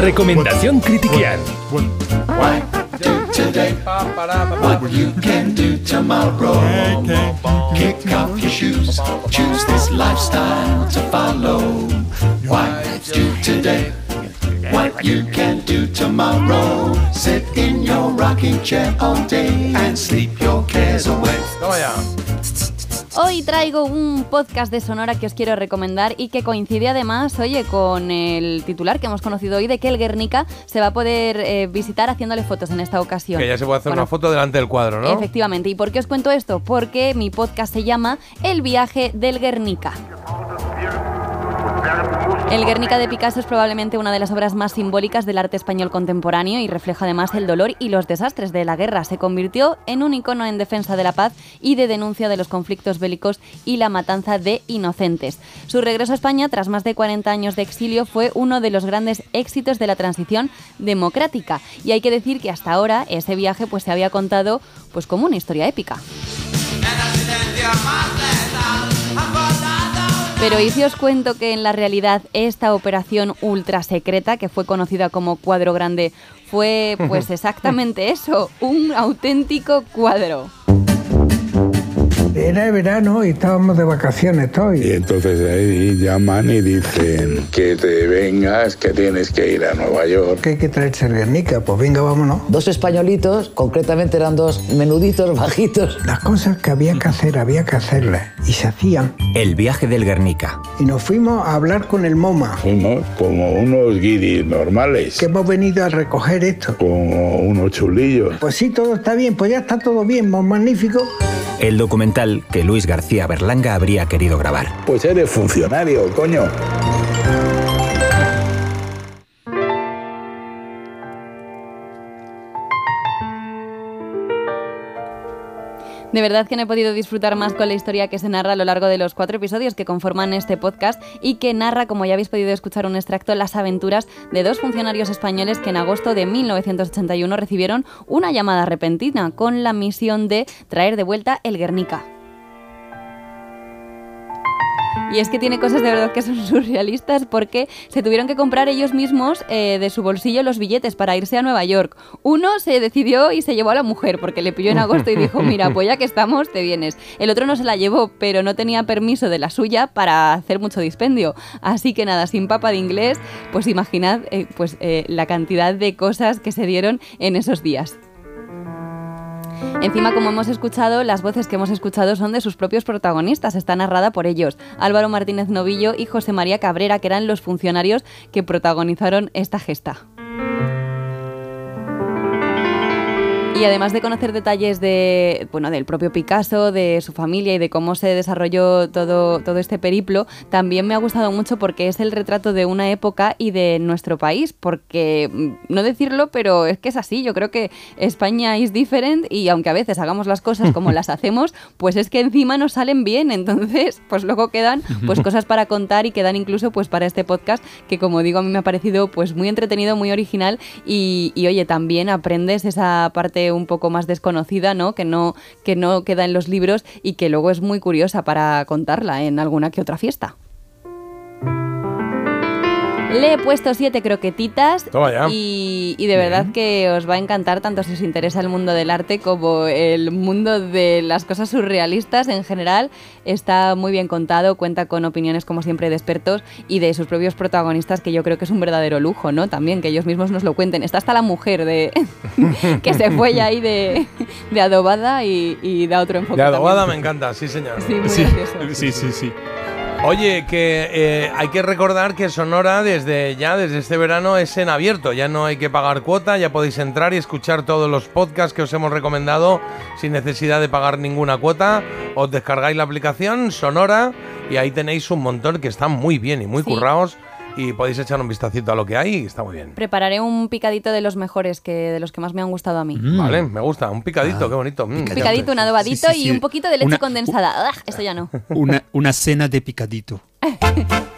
Recomendación Critiquian. Today what you can do tomorrow? Kick off your shoes, choose this lifestyle to follow. Why do today what you can do tomorrow? Sit in your rocking chair all day and sleep your cares away. Toma ya. Hoy traigo un podcast de Sonora que os quiero recomendar y que coincide además, oye, con el titular que hemos conocido hoy de que el Guernica se va a poder eh, visitar haciéndole fotos en esta ocasión. Que ya se puede hacer Bueno, una foto delante del cuadro, ¿no? Efectivamente. ¿Y por qué os cuento esto? Porque mi podcast se llama El viaje del Guernica. El Guernica de Picasso es probablemente una de las obras más simbólicas del arte español contemporáneo y refleja además el dolor y los desastres de la guerra. Se convirtió en un icono en defensa de la paz y de denuncia de los conflictos bélicos y la matanza de inocentes. Su regreso a España tras más de 40 años de exilio fue uno de los grandes éxitos de la transición democrática y hay que decir que hasta ahora ese viaje pues se había contado pues como una historia épica. Pero ¿y si os cuento que en la realidad esta operación ultra secreta, que fue conocida como Cuadro Grande, fue pues exactamente eso, un auténtico cuadro? Era verano y estábamos de vacaciones todos. Y entonces ahí llaman y dicen que te vengas, que tienes que ir a Nueva York. Que hay que traerse el Guernica, pues venga, vámonos. Dos españolitos, concretamente eran dos menuditos, bajitos. Las cosas que había que hacer, había que hacerlas. Y se hacían. El viaje del Guernica. Y nos fuimos a hablar con el MoMA, Fuimos como unos guiris normales, que hemos venido a recoger esto. como unos chulillos. Pues sí, todo está bien, pues ya está todo bien, más magnífico. El documental que Luis García Berlanga habría querido grabar. Pues eres funcionario, coño. De verdad que no he podido disfrutar más con la historia que se narra a lo largo de los cuatro episodios que conforman este podcast y que narra, como ya habéis podido escuchar un extracto, las aventuras de dos funcionarios españoles que en agosto de 1981 recibieron una llamada repentina con la misión de traer de vuelta el Guernica. Y es que tiene cosas de verdad que son surrealistas porque se tuvieron que comprar ellos mismos eh, de su bolsillo los billetes para irse a Nueva York. Uno se decidió y se llevó a la mujer porque le pilló en agosto y dijo, mira, pues ya que estamos, te vienes. El otro no se la llevó, pero no tenía permiso de la suya para hacer mucho dispendio. Así que nada, sin papa de inglés, pues imaginad eh, pues, eh, la cantidad de cosas que se dieron en esos días. Encima, como hemos escuchado, las voces que hemos escuchado son de sus propios protagonistas, está narrada por ellos, Álvaro Martínez Novillo y José María Cabrera, que eran los funcionarios que protagonizaron esta gesta. Y además de conocer detalles de, bueno, del propio Picasso, de su familia y de cómo se desarrolló todo, todo este periplo, también me ha gustado mucho porque es el retrato de una época y de nuestro país, porque mm, no decirlo, pero es que es así, yo creo que España es diferente y aunque a veces hagamos las cosas como las hacemos, pues es que encima nos salen bien, entonces pues luego quedan pues cosas para contar y quedan incluso pues para este podcast que como digo a mí me ha parecido pues muy entretenido, muy original. Y, y, oye, también aprendes esa parte un poco más desconocida, ¿no? Que no que no queda en los libros y que luego es muy curiosa para contarla en alguna que otra fiesta. Le he puesto siete croquetitas Toma ya. y, y de verdad que os va a encantar tanto si os interesa el mundo del arte como el mundo de las cosas surrealistas en general. Está muy bien contado, cuenta con opiniones como siempre de expertos y de sus propios protagonistas que yo creo que es un verdadero lujo, ¿no? También que ellos mismos nos lo cuenten. Está hasta la mujer de que se fue ya ahí de, de adobada y, y da otro enfoque. De adobada me también. encanta, sí señor. Sí, Sí, sí, sí, sí. Oye, que eh, hay que recordar que Sonora desde ya, desde este verano, es en abierto. Ya no hay que pagar cuota, ya podéis entrar y escuchar todos los podcasts que os hemos recomendado sin necesidad de pagar ninguna cuota. Os descargáis la aplicación Sonora y ahí tenéis un montón que están muy bien y muy Sí. currados y podéis echar un vistacito a lo que hay y está muy bien. Prepararé un picadito de los mejores, que de los que más me han gustado a mí. Vale, me gusta. Un picadito, qué bonito. Mm, Picadito, te- un adobadito Sí, sí, sí. y un poquito de leche Una- condensada. ¡Ah! Eso ya no. Una, una cena de picadito.